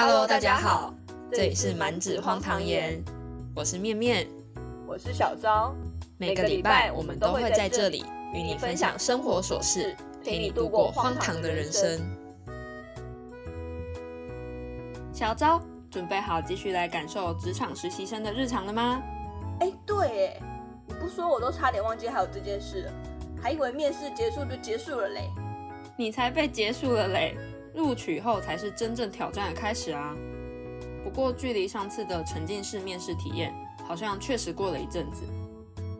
Hello，大家好，这里是满纸荒唐言，我是面面，我是小昭。每个礼拜我们都会在这里与你分享生活琐事，陪你度过荒唐的人生。小昭，准备好继续来感受职场实习生的日常了吗？哎，对，哎，你不说我都差点忘记还有这件事了，还以为面试结束就结束了嘞。你才被结束了嘞！录取后才是真正挑战的开始啊！不过距离上次的沉浸式面试体验，好像确实过了一阵子。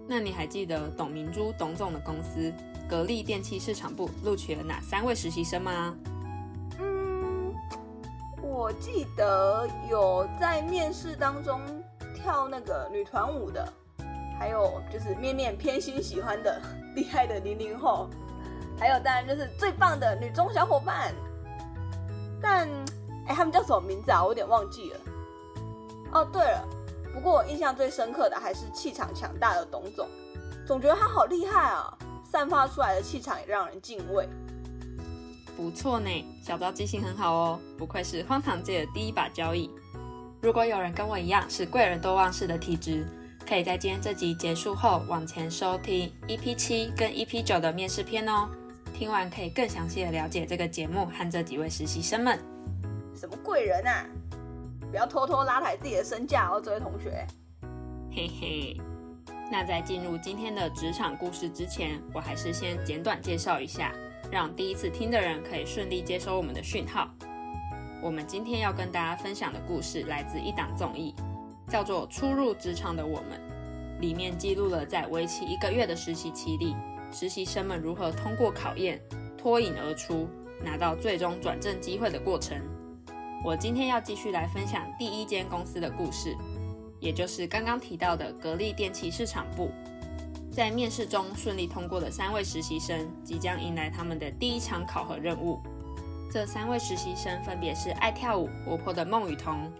那你还记得董明珠董总的公司格力电器市场部录取了哪三位实习生吗？嗯，我记得有在面试当中跳那个女团舞的，还有就是面面偏心喜欢的 厉害的零零后，还有当然就是最棒的女中小伙伴。但，哎，他们叫什么名字啊？我有点忘记了。哦，对了，不过我印象最深刻的还是气场强大的董总，总觉得他好厉害啊，散发出来的气场也让人敬畏。不错呢，小昭记性很好哦，不愧是荒唐界的第一把交椅。如果有人跟我一样是贵人多忘事的体质，可以在今天这集结束后往前收听 EP 七跟 EP 九的面试篇哦。听完可以更详细的了解这个节目和这几位实习生们。什么贵人啊？不要偷偷拉抬自己的身价哦，这位同学。嘿嘿。那在进入今天的职场故事之前，我还是先简短介绍一下，让第一次听的人可以顺利接收我们的讯号。我们今天要跟大家分享的故事来自一档综艺，叫做《初入职场的我们》，里面记录了在为期一个月的实习期里。实习生们如何通过考验脱颖而出，拿到最终转正机会的过程？我今天要继续来分享第一间公司的故事，也就是刚刚提到的格力电器市场部。在面试中顺利通过的三位实习生，即将迎来他们的第一场考核任务。这三位实习生分别是爱跳舞活泼的孟雨桐，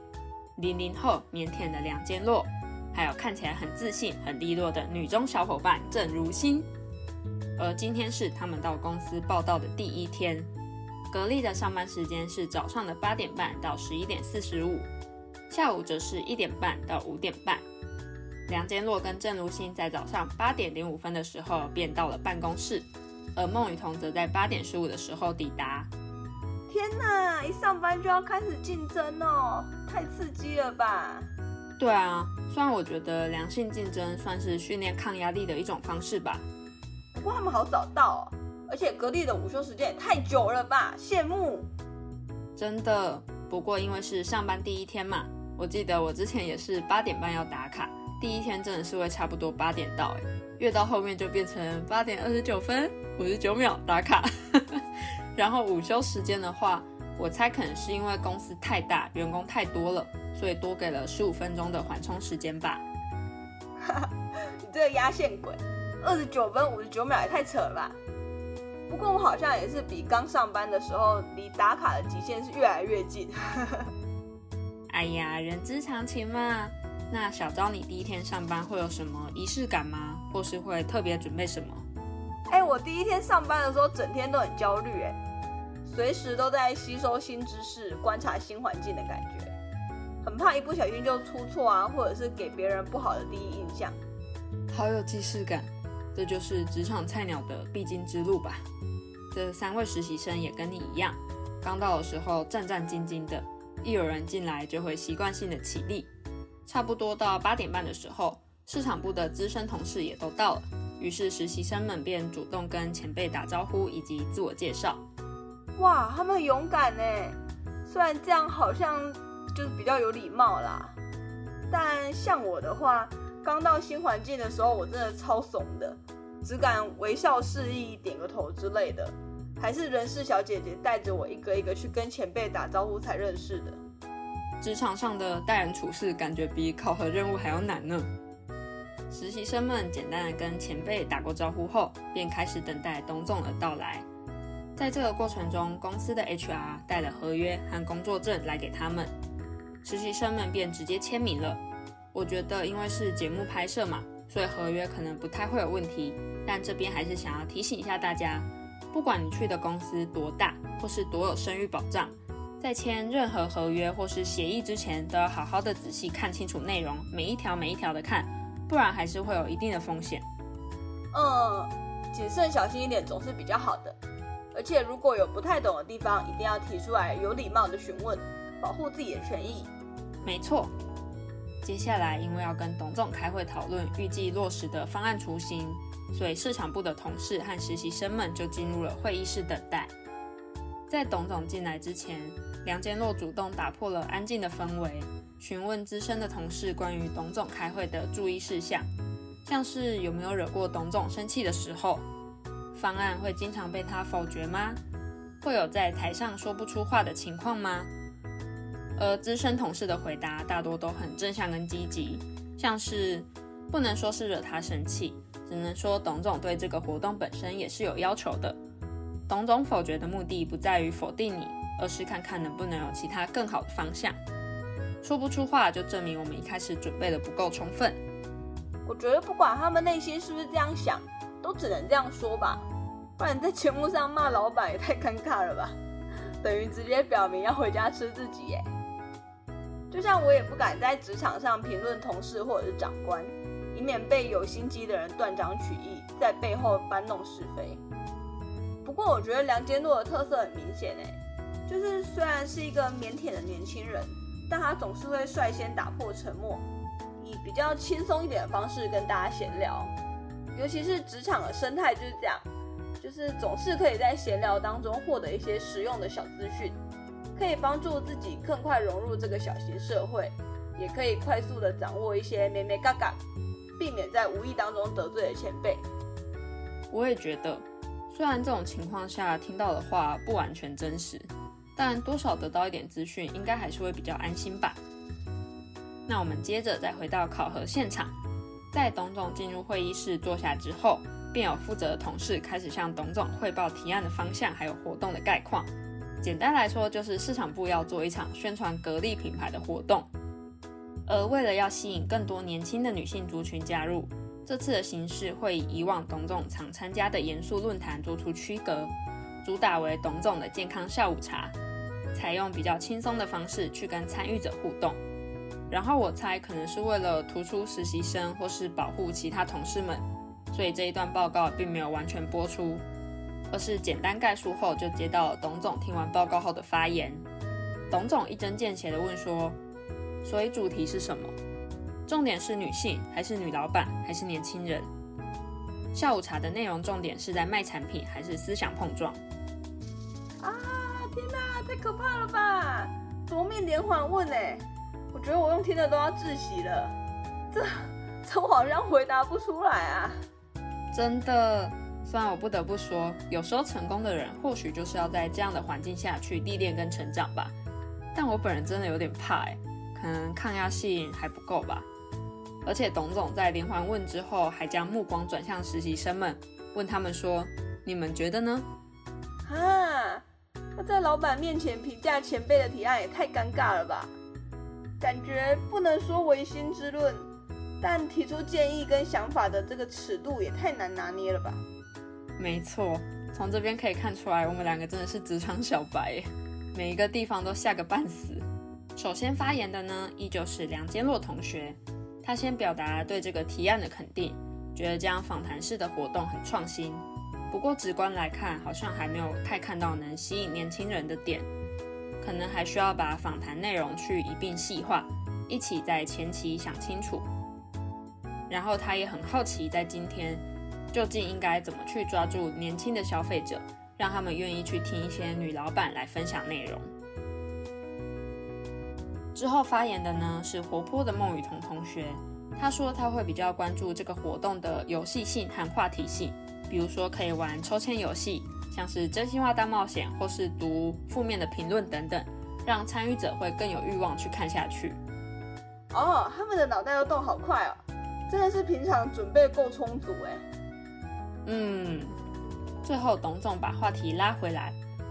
零零后腼腆的梁坚洛，还有看起来很自信、很利落的女中小伙伴郑如欣。而今天是他们到公司报道的第一天。格力的上班时间是早上的八点半到十一点四十五，下午则是一点半到五点半。梁坚洛跟郑如新在早上八点零五分的时候便到了办公室，而孟雨桐则在八点十五的时候抵达。天哪，一上班就要开始竞争哦，太刺激了吧？对啊，虽然我觉得良性竞争算是训练抗压力的一种方式吧。不过他们好早到，而且格力的午休时间也太久了吧，羡慕。真的，不过因为是上班第一天嘛，我记得我之前也是八点半要打卡，第一天真的是会差不多八点到，哎，越到后面就变成八点二十九分五十九秒打卡。然后午休时间的话，我猜可能是因为公司太大，员工太多了，所以多给了十五分钟的缓冲时间吧。你这个压线鬼！二十九分五十九秒也太扯了吧！不过我好像也是比刚上班的时候，离打卡的极限是越来越近。哎呀，人之常情嘛。那小昭，你第一天上班会有什么仪式感吗？或是会特别准备什么？哎，我第一天上班的时候，整天都很焦虑，哎，随时都在吸收新知识、观察新环境的感觉，很怕一不小心就出错啊，或者是给别人不好的第一印象。好有既视感。这就是职场菜鸟的必经之路吧。这三位实习生也跟你一样，刚到的时候战战兢兢的，一有人进来就会习惯性的起立。差不多到八点半的时候，市场部的资深同事也都到了，于是实习生们便主动跟前辈打招呼以及自我介绍。哇，他们很勇敢呢，虽然这样好像就是比较有礼貌啦，但像我的话。刚到新环境的时候，我真的超怂的，只敢微笑示意、点个头之类的。还是人事小姐姐带着我一个一个去跟前辈打招呼才认识的。职场上的待人处事，感觉比考核任务还要难呢。实习生们简单的跟前辈打过招呼后，便开始等待董总的到来。在这个过程中，公司的 HR 带了合约和工作证来给他们，实习生们便直接签名了。我觉得，因为是节目拍摄嘛，所以合约可能不太会有问题。但这边还是想要提醒一下大家，不管你去的公司多大，或是多有声誉保障，在签任何合约或是协议之前，都要好好的仔细看清楚内容，每一条每一条的看，不然还是会有一定的风险。嗯，谨慎小心一点总是比较好的。而且如果有不太懂的地方，一定要提出来，有礼貌的询问，保护自己的权益。没错。接下来，因为要跟董总开会讨论预计落实的方案雏形，所以市场部的同事和实习生们就进入了会议室等待。在董总进来之前，梁坚洛主动打破了安静的氛围，询问资深的同事关于董总开会的注意事项，像是有没有惹过董总生气的时候，方案会经常被他否决吗？会有在台上说不出话的情况吗？而资深同事的回答大多都很正向跟积极，像是不能说是惹他生气，只能说董总对这个活动本身也是有要求的。董总否决的目的不在于否定你，而是看看能不能有其他更好的方向。说不出话就证明我们一开始准备的不够充分。我觉得不管他们内心是不是这样想，都只能这样说吧，不然在节目上骂老板也太尴尬了吧，等于直接表明要回家吃自己耶。就像我也不敢在职场上评论同事或者是长官，以免被有心机的人断章取义，在背后搬弄是非。不过我觉得梁坚诺的特色很明显诶，就是虽然是一个腼腆的年轻人，但他总是会率先打破沉默，以比较轻松一点的方式跟大家闲聊。尤其是职场的生态就是这样，就是总是可以在闲聊当中获得一些实用的小资讯。可以帮助自己更快融入这个小型社会，也可以快速的掌握一些咩咩嘎嘎，避免在无意当中得罪了前辈。我也觉得，虽然这种情况下听到的话不完全真实，但多少得到一点资讯，应该还是会比较安心吧。那我们接着再回到考核现场，在董总进入会议室坐下之后，便有负责的同事开始向董总汇报提案的方向，还有活动的概况。简单来说，就是市场部要做一场宣传格力品牌的活动，而为了要吸引更多年轻的女性族群加入，这次的形式会以以往董总常参加的严肃论坛做出区隔，主打为董总的健康下午茶，采用比较轻松的方式去跟参与者互动。然后我猜可能是为了突出实习生或是保护其他同事们，所以这一段报告并没有完全播出。而是简单概述后，就接到董总听完报告后的发言。董总一针见血地问说：“所以主题是什么？重点是女性，还是女老板，还是年轻人？下午茶的内容重点是在卖产品，还是思想碰撞？”啊！天哪，太可怕了吧！夺命连环问哎，我觉得我用听的都要窒息了。这 这我好像回答不出来啊！真的。虽然我不得不说，有时候成功的人或许就是要在这样的环境下去历练跟成长吧。但我本人真的有点怕，哎，可能抗压性还不够吧。而且董总在连环问之后，还将目光转向实习生们，问他们说：“你们觉得呢？”啊，那在老板面前评价前辈的提案也太尴尬了吧？感觉不能说唯心之论，但提出建议跟想法的这个尺度也太难拿捏了吧？没错，从这边可以看出来，我们两个真的是职场小白，每一个地方都吓个半死。首先发言的呢，依旧是梁坚洛同学，他先表达对这个提案的肯定，觉得这样访谈式的活动很创新。不过直观来看，好像还没有太看到能吸引年轻人的点，可能还需要把访谈内容去一并细化，一起在前期想清楚。然后他也很好奇，在今天。究竟应该怎么去抓住年轻的消费者，让他们愿意去听一些女老板来分享内容？之后发言的呢是活泼的孟雨桐同学，他说他会比较关注这个活动的游戏性和话题性，比如说可以玩抽签游戏，像是真心话大冒险，或是读负面的评论等等，让参与者会更有欲望去看下去。哦，他们的脑袋都动好快哦，真的是平常准备够充足哎。嗯，最后董总把话题拉回来，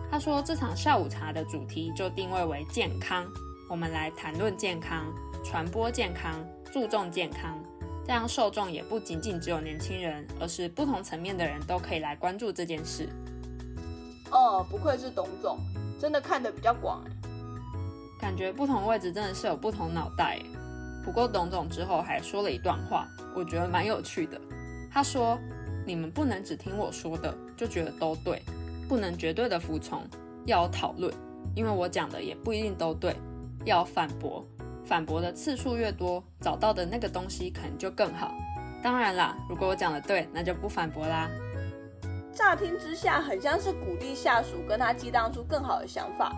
他说这场下午茶的主题就定位为健康，我们来谈论健康、传播健康、注重健康，这样受众也不仅仅只有年轻人，而是不同层面的人都可以来关注这件事。哦，不愧是董总，真的看得比较广感觉不同位置真的是有不同脑袋。不过董总之后还说了一段话，我觉得蛮有趣的。他说：“你们不能只听我说的就觉得都对，不能绝对的服从，要有讨论，因为我讲的也不一定都对，要反驳。反驳的次数越多，找到的那个东西可能就更好。当然啦，如果我讲的对，那就不反驳啦。”乍听之下，很像是鼓励下属跟他激荡出更好的想法，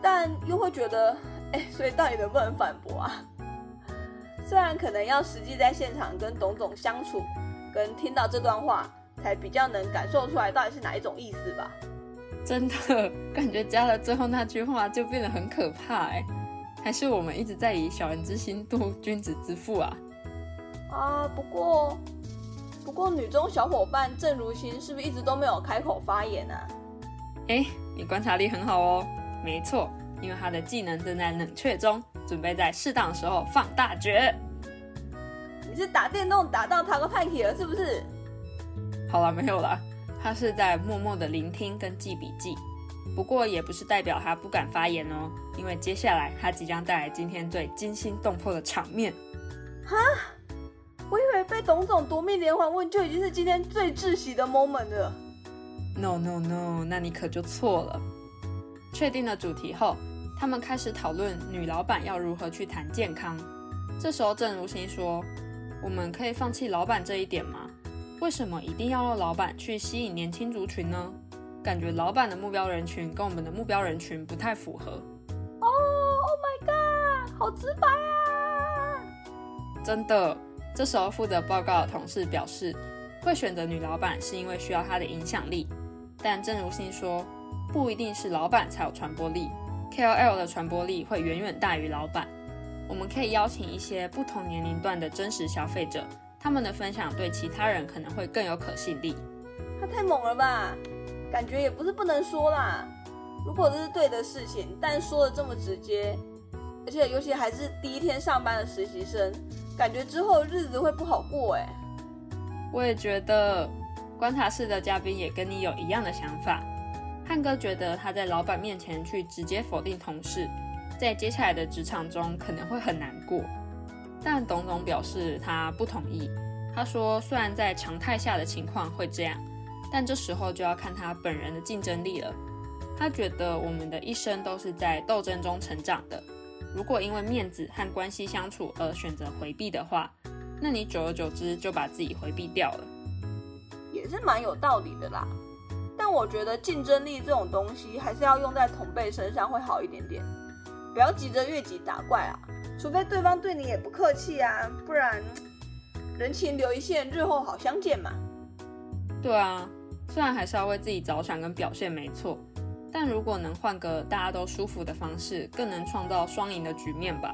但又会觉得，哎，所以到底能不能反驳啊？虽然可能要实际在现场跟董总相处，跟听到这段话，才比较能感受出来到底是哪一种意思吧。真的感觉加了最后那句话就变得很可怕哎，还是我们一直在以小人之心度君子之腹啊？啊，不过。不过，女中小伙伴郑如心是不是一直都没有开口发言啊？哎，你观察力很好哦。没错，因为她的技能正在冷却中，准备在适当的时候放大绝。你是打电动打到他个派体了是不是？好了，没有了。他是在默默的聆听跟记笔记。不过也不是代表他不敢发言哦，因为接下来他即将带来今天最惊心动魄的场面。哈？我以为被董总夺命连环问就已经是今天最窒息的 moment 了。No No No，那你可就错了。确定了主题后，他们开始讨论女老板要如何去谈健康。这时候郑如心说：“我们可以放弃老板这一点吗？为什么一定要让老板去吸引年轻族群呢？感觉老板的目标人群跟我们的目标人群不太符合。”哦，Oh my god，好直白啊！真的。这时候负责报告的同事表示，会选择女老板是因为需要她的影响力。但正如心说，不一定是老板才有传播力，KOL 的传播力会远远大于老板。我们可以邀请一些不同年龄段的真实消费者，他们的分享对其他人可能会更有可信力。他太猛了吧？感觉也不是不能说啦。如果这是对的事情，但说的这么直接，而且尤其还是第一天上班的实习生。感觉之后日子会不好过哎，我也觉得观察室的嘉宾也跟你有一样的想法。汉哥觉得他在老板面前去直接否定同事，在接下来的职场中可能会很难过。但董总表示他不同意，他说虽然在常态下的情况会这样，但这时候就要看他本人的竞争力了。他觉得我们的一生都是在斗争中成长的。如果因为面子和关系相处而选择回避的话，那你久而久之就把自己回避掉了，也是蛮有道理的啦。但我觉得竞争力这种东西还是要用在同辈身上会好一点点，不要急着越级打怪啊，除非对方对你也不客气啊，不然人情留一线，日后好相见嘛。对啊，虽然还是要为自己着想跟表现没错。但如果能换个大家都舒服的方式，更能创造双赢的局面吧。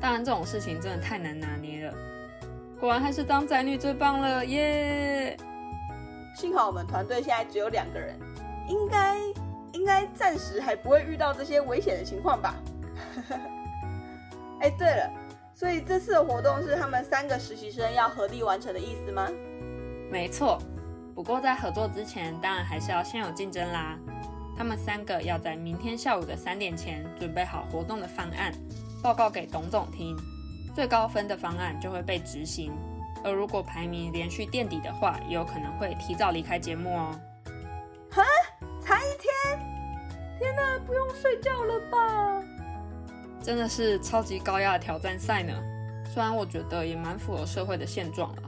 当然，这种事情真的太难拿捏了。果然还是当宅女最棒了耶！幸好我们团队现在只有两个人，应该应该暂时还不会遇到这些危险的情况吧。哎，对了，所以这次的活动是他们三个实习生要合力完成的意思吗？没错。不过在合作之前，当然还是要先有竞争啦。他们三个要在明天下午的三点前准备好活动的方案，报告给董总听。最高分的方案就会被执行，而如果排名连续垫底的话，也有可能会提早离开节目哦。哈，才一天？天哪，不用睡觉了吧？真的是超级高压的挑战赛呢。虽然我觉得也蛮符合社会的现状了。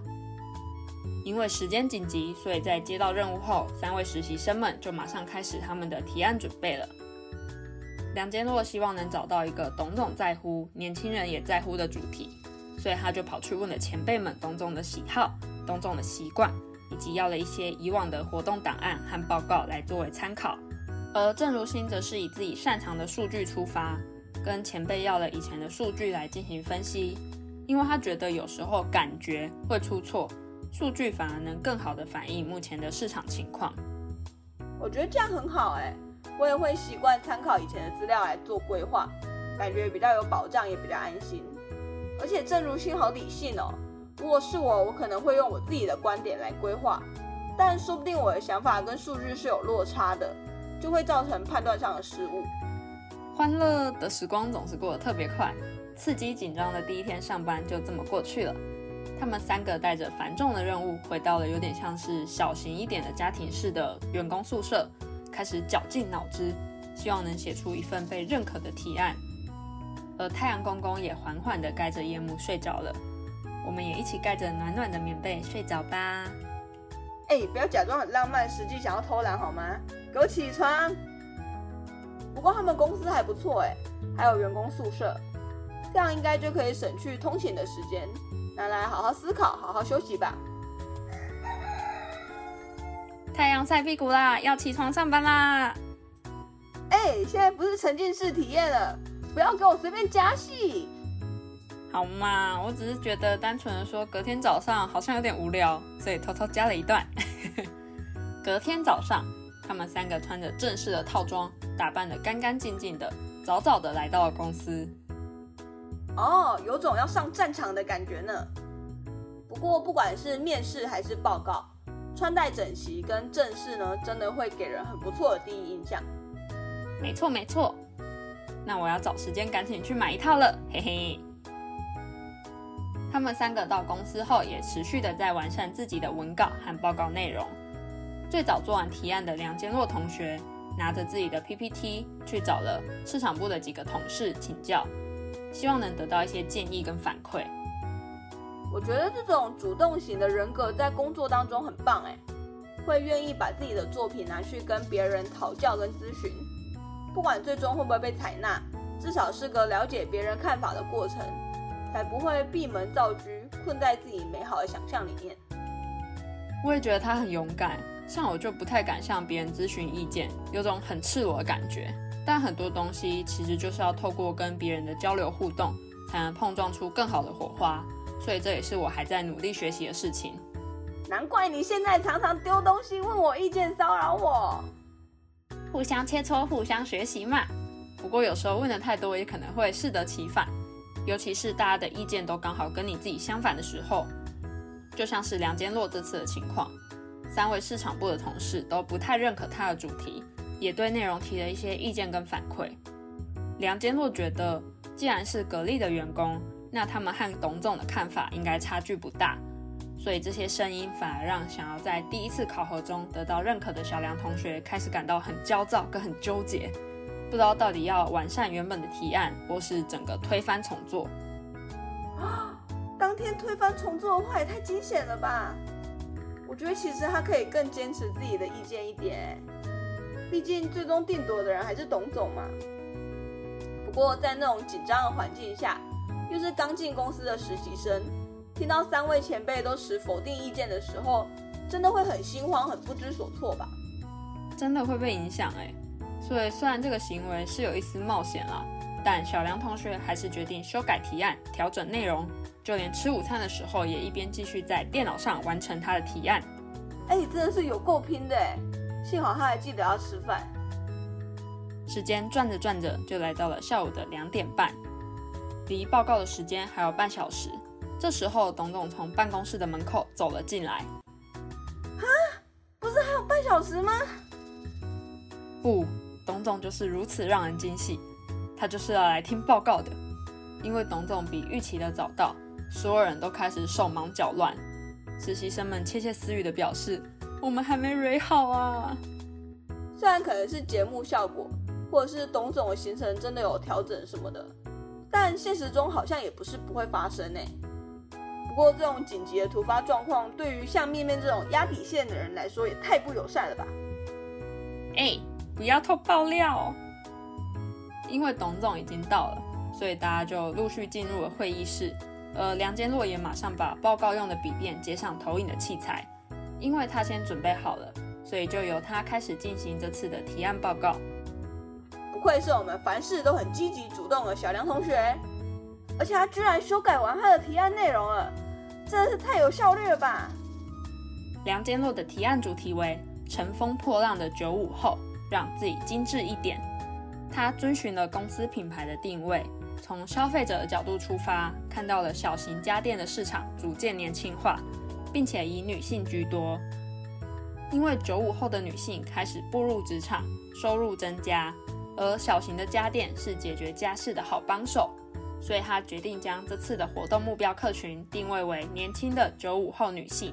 因为时间紧急，所以在接到任务后，三位实习生们就马上开始他们的提案准备了。梁坚洛希望能找到一个董总在乎、年轻人也在乎的主题，所以他就跑去问了前辈们董总的喜好、董总的习惯，以及要了一些以往的活动档案和报告来作为参考。而郑如新则是以自己擅长的数据出发，跟前辈要了以前的数据来进行分析，因为他觉得有时候感觉会出错。数据反而能更好的反映目前的市场情况。我觉得这样很好哎，我也会习惯参考以前的资料来做规划，感觉比较有保障，也比较安心。而且郑如心好理性哦，如果是我，我可能会用我自己的观点来规划，但说不定我的想法跟数据是有落差的，就会造成判断上的失误。欢乐的时光总是过得特别快，刺激紧张的第一天上班就这么过去了。他们三个带着繁重的任务，回到了有点像是小型一点的家庭式的员工宿舍，开始绞尽脑汁，希望能写出一份被认可的提案。而太阳公公也缓缓地盖着夜幕睡着了，我们也一起盖着暖暖的棉被睡着吧。哎，不要假装很浪漫，实际想要偷懒好吗？给我起床！不过他们公司还不错哎，还有员工宿舍，这样应该就可以省去通勤的时间，拿来好好思考、好好休息吧。太阳晒屁股啦，要起床上班啦！哎，现在不是沉浸式体验了，不要给我随便加戏。好嘛，我只是觉得单纯的说隔天早上好像有点无聊，所以偷偷加了一段。隔天早上，他们三个穿着正式的套装，打扮得干干净净的，早早的来到了公司。哦，有种要上战场的感觉呢。不过不管是面试还是报告，穿戴整齐跟正式呢，真的会给人很不错的第一印象。没错没错，那我要找时间赶紧去买一套了，嘿嘿。他们三个到公司后，也持续的在完善自己的文稿和报告内容。最早做完提案的梁坚洛同学，拿着自己的 PPT 去找了市场部的几个同事请教，希望能得到一些建议跟反馈。我觉得这种主动型的人格在工作当中很棒哎，会愿意把自己的作品拿去跟别人讨教跟咨询，不管最终会不会被采纳，至少是个了解别人看法的过程。才不会闭门造车，困在自己美好的想象里面。我也觉得他很勇敢，像我就不太敢向别人咨询意见，有种很赤裸的感觉。但很多东西其实就是要透过跟别人的交流互动，才能碰撞出更好的火花。所以这也是我还在努力学习的事情。难怪你现在常常丢东西问我意见，骚扰我。互相切磋，互相学习嘛。不过有时候问的太多，也可能会适得其反。尤其是大家的意见都刚好跟你自己相反的时候，就像是梁坚洛这次的情况，三位市场部的同事都不太认可他的主题，也对内容提了一些意见跟反馈。梁坚洛觉得，既然是格力的员工，那他们和董总的看法应该差距不大，所以这些声音反而让想要在第一次考核中得到认可的小梁同学开始感到很焦躁跟很纠结。不知道到底要完善原本的提案，或是整个推翻重做。啊！当天推翻重做的话也太惊险了吧！我觉得其实他可以更坚持自己的意见一点，毕竟最终定夺的人还是董总嘛。不过在那种紧张的环境下，又是刚进公司的实习生，听到三位前辈都持否定意见的时候，真的会很心慌、很不知所措吧？真的会被影响哎。所以，虽然这个行为是有一丝冒险了，但小梁同学还是决定修改提案、调整内容，就连吃午餐的时候也一边继续在电脑上完成他的提案。哎，真的是有够拼的哎！幸好他还记得要吃饭。时间转着转着，就来到了下午的两点半，离报告的时间还有半小时。这时候，董董从办公室的门口走了进来。啊，不是还有半小时吗？不。董总就是如此让人惊喜，他就是要来听报告的。因为董总比预期的早到，所有人都开始手忙脚乱。实习生们窃窃私语的表示：“我们还没蕊好啊。”虽然可能是节目效果，或者是董总的行程真的有调整什么的，但现实中好像也不是不会发生呢。不过这种紧急的突发状况，对于像面面这种压底线的人来说，也太不友善了吧？哎。不要偷爆料，因为董总已经到了，所以大家就陆续进入了会议室。呃，梁坚洛也马上把报告用的笔电接上投影的器材，因为他先准备好了，所以就由他开始进行这次的提案报告。不愧是我们凡事都很积极主动的小梁同学，而且他居然修改完他的提案内容了，真的是太有效率了吧！梁坚洛的提案主题为“乘风破浪的九五后”。让自己精致一点。他遵循了公司品牌的定位，从消费者的角度出发，看到了小型家电的市场逐渐年轻化，并且以女性居多。因为九五后的女性开始步入职场，收入增加，而小型的家电是解决家事的好帮手，所以他决定将这次的活动目标客群定位为年轻的九五后女性。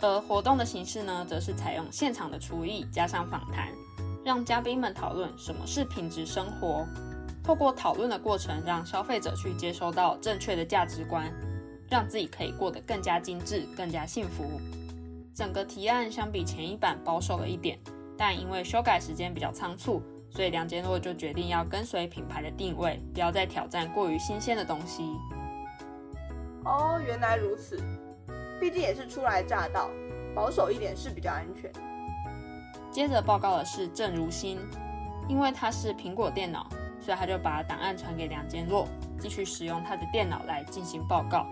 而活动的形式呢，则是采用现场的厨艺加上访谈，让嘉宾们讨论什么是品质生活。透过讨论的过程，让消费者去接收到正确的价值观，让自己可以过得更加精致、更加幸福。整个提案相比前一版保守了一点，但因为修改时间比较仓促。所以梁坚洛就决定要跟随品牌的定位，不要再挑战过于新鲜的东西。哦，原来如此。毕竟也是初来乍到，保守一点是比较安全。接着报告的是郑如新，因为他是苹果电脑，所以他就把档案传给梁坚若，继续使用他的电脑来进行报告。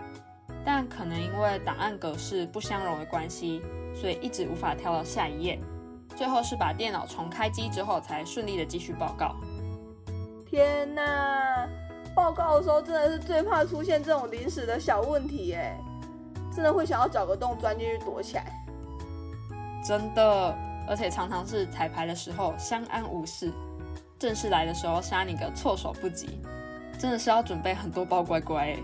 但可能因为档案格式不相容的关系，所以一直无法跳到下一页。最后是把电脑重开机之后，才顺利的继续报告。天哪！报告的时候真的是最怕出现这种临时的小问题，哎，真的会想要找个洞钻进去躲起来。真的，而且常常是彩排的时候相安无事，正式来的时候杀你个措手不及，真的是要准备很多包乖乖。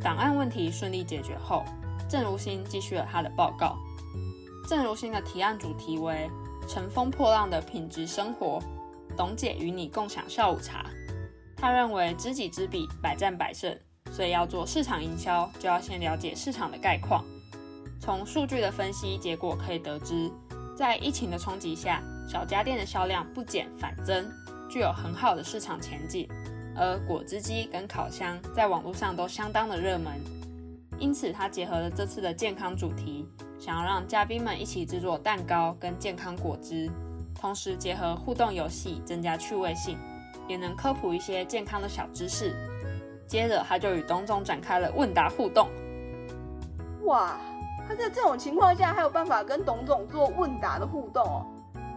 档案问题顺利解决后，郑如新继续了他的报告。郑如新的提案主题为“乘风破浪的品质生活”，董姐与你共享下午茶。他认为知己知彼，百战百胜，所以要做市场营销，就要先了解市场的概况。从数据的分析结果可以得知，在疫情的冲击下，小家电的销量不减反增，具有很好的市场前景。而果汁机跟烤箱在网络上都相当的热门，因此他结合了这次的健康主题。想要让嘉宾们一起制作蛋糕跟健康果汁，同时结合互动游戏，增加趣味性，也能科普一些健康的小知识。接着他就与董总展开了问答互动。哇，他在这种情况下还有办法跟董总做问答的互动哦，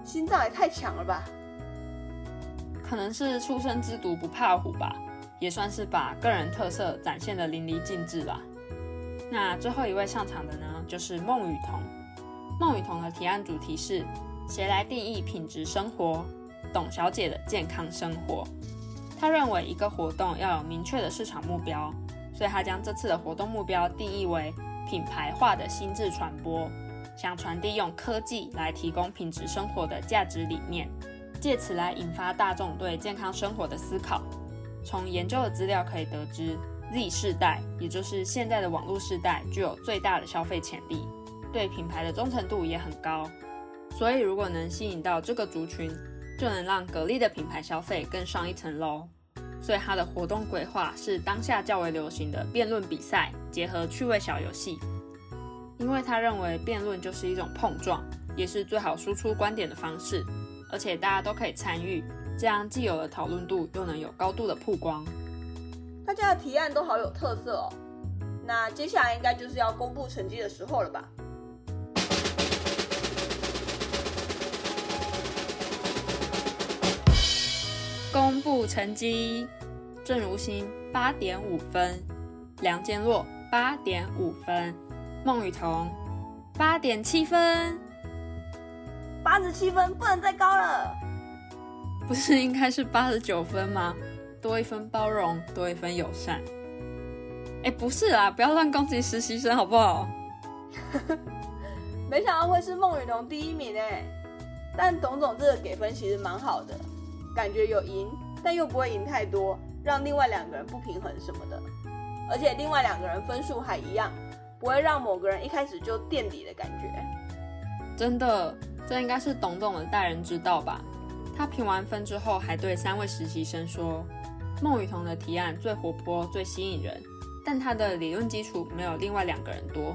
心脏也太强了吧！可能是初生之犊不怕虎吧，也算是把个人特色展现的淋漓尽致吧。那最后一位上场的呢？就是孟雨桐。孟雨桐的提案主题是“谁来定义品质生活？董小姐的健康生活”。他认为一个活动要有明确的市场目标，所以他将这次的活动目标定义为品牌化的心智传播，想传递用科技来提供品质生活的价值理念，借此来引发大众对健康生活的思考。从研究的资料可以得知。Z 世代，也就是现在的网络世代，具有最大的消费潜力，对品牌的忠诚度也很高。所以，如果能吸引到这个族群，就能让格力的品牌消费更上一层楼。所以，他的活动规划是当下较为流行的辩论比赛，结合趣味小游戏。因为他认为辩论就是一种碰撞，也是最好输出观点的方式，而且大家都可以参与，这样既有了讨论度，又能有高度的曝光。大家的提案都好有特色哦，那接下来应该就是要公布成绩的时候了吧？公布成绩，郑如新八点五分，梁建洛八点五分，孟雨桐八点七分，八十七分不能再高了，不是应该是八十九分吗？多一分包容，多一分友善。哎，不是啊，不要乱攻击实习生，好不好？没想到会是孟雨桐第一名哎，但董总这个给分其实蛮好的，感觉有赢，但又不会赢太多，让另外两个人不平衡什么的。而且另外两个人分数还一样，不会让某个人一开始就垫底的感觉。真的，这应该是董董的待人之道吧？他评完分之后，还对三位实习生说。孟雨桐的提案最活泼、最吸引人，但他的理论基础没有另外两个人多，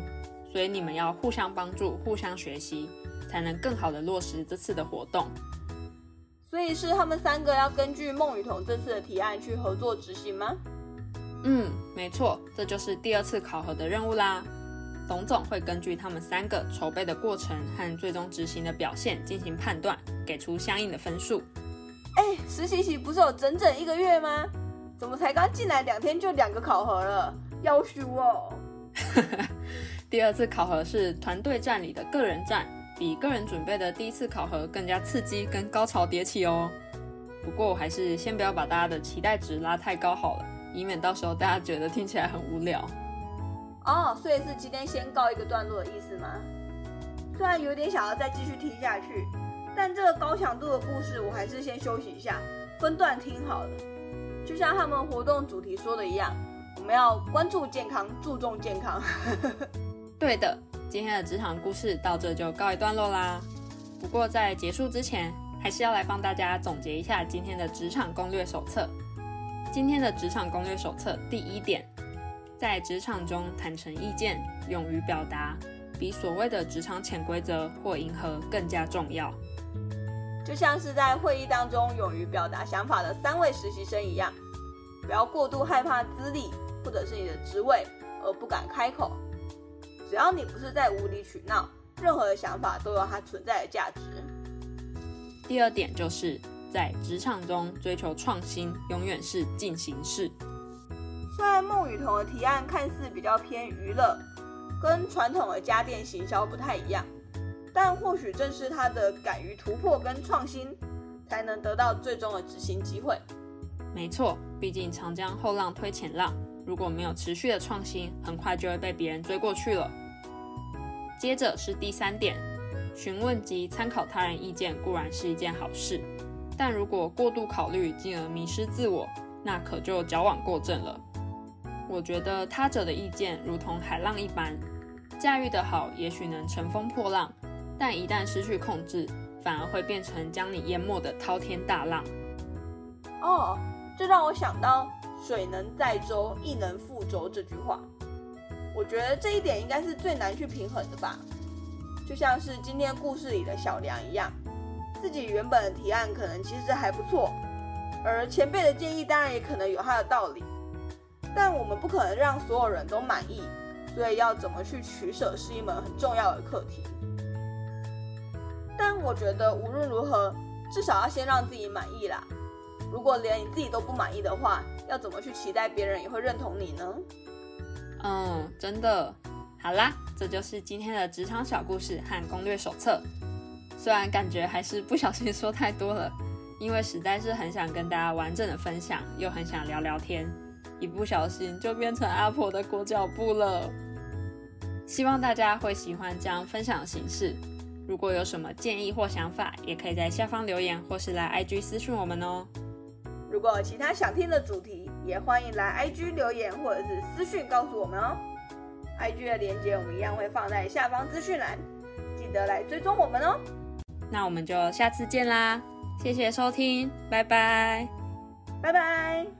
所以你们要互相帮助、互相学习，才能更好的落实这次的活动。所以是他们三个要根据孟雨桐这次的提案去合作执行吗？嗯，没错，这就是第二次考核的任务啦。董总会根据他们三个筹备的过程和最终执行的表现进行判断，给出相应的分数。哎，实习期不是有整整一个月吗？怎么才刚进来两天就两个考核了？要输哦！第二次考核是团队战里的个人战，比个人准备的第一次考核更加刺激跟高潮迭起哦。不过我还是先不要把大家的期待值拉太高好了，以免到时候大家觉得听起来很无聊。哦，所以是今天先告一个段落的意思吗？虽然有点想要再继续听下去，但这个高强度的故事我还是先休息一下，分段听好了。就像他们活动主题说的一样，我们要关注健康，注重健康。对的，今天的职场故事到这就告一段落啦。不过在结束之前，还是要来帮大家总结一下今天的职场攻略手册。今天的职场攻略手册第一点。在职场中坦诚意见、勇于表达，比所谓的职场潜规则或迎合更加重要。就像是在会议当中勇于表达想法的三位实习生一样，不要过度害怕资历或者是你的职位而不敢开口。只要你不是在无理取闹，任何的想法都有它存在的价值。第二点就是在职场中追求创新，永远是进行式。虽然孟雨桐的提案看似比较偏娱乐，跟传统的家电行销不太一样，但或许正是他的敢于突破跟创新，才能得到最终的执行机会。没错，毕竟长江后浪推前浪，如果没有持续的创新，很快就会被别人追过去了。接着是第三点，询问及参考他人意见固然是一件好事，但如果过度考虑进而迷失自我，那可就矫枉过正了。我觉得他者的意见如同海浪一般，驾驭得好，也许能乘风破浪；但一旦失去控制，反而会变成将你淹没的滔天大浪。哦，这让我想到“水能载舟，亦能覆舟”这句话。我觉得这一点应该是最难去平衡的吧。就像是今天故事里的小梁一样，自己原本的提案可能其实还不错，而前辈的建议当然也可能有他的道理。但我们不可能让所有人都满意，所以要怎么去取舍是一门很重要的课题。但我觉得无论如何，至少要先让自己满意啦。如果连你自己都不满意的话，要怎么去期待别人也会认同你呢？嗯，真的。好啦，这就是今天的职场小故事和攻略手册。虽然感觉还是不小心说太多了，因为实在是很想跟大家完整的分享，又很想聊聊天。一不小心就变成阿婆的裹脚布了。希望大家会喜欢这样分享的形式。如果有什么建议或想法，也可以在下方留言，或是来 IG 私讯我们哦。如果有其他想听的主题，也欢迎来 IG 留言或者是私讯告诉我们哦。IG 的链接我们一样会放在下方资讯栏，记得来追踪我们哦。那我们就下次见啦，谢谢收听，拜拜，拜拜。